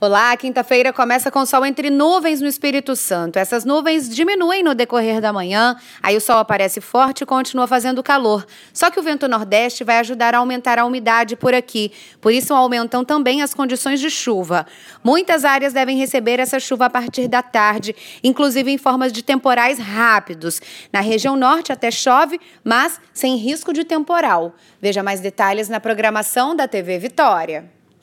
Olá, quinta-feira começa com sol entre nuvens no Espírito Santo. Essas nuvens diminuem no decorrer da manhã, aí o sol aparece forte e continua fazendo calor. Só que o vento nordeste vai ajudar a aumentar a umidade por aqui, por isso aumentam também as condições de chuva. Muitas áreas devem receber essa chuva a partir da tarde, inclusive em formas de temporais rápidos. Na região norte até chove, mas sem risco de temporal. Veja mais detalhes na programação da TV Vitória.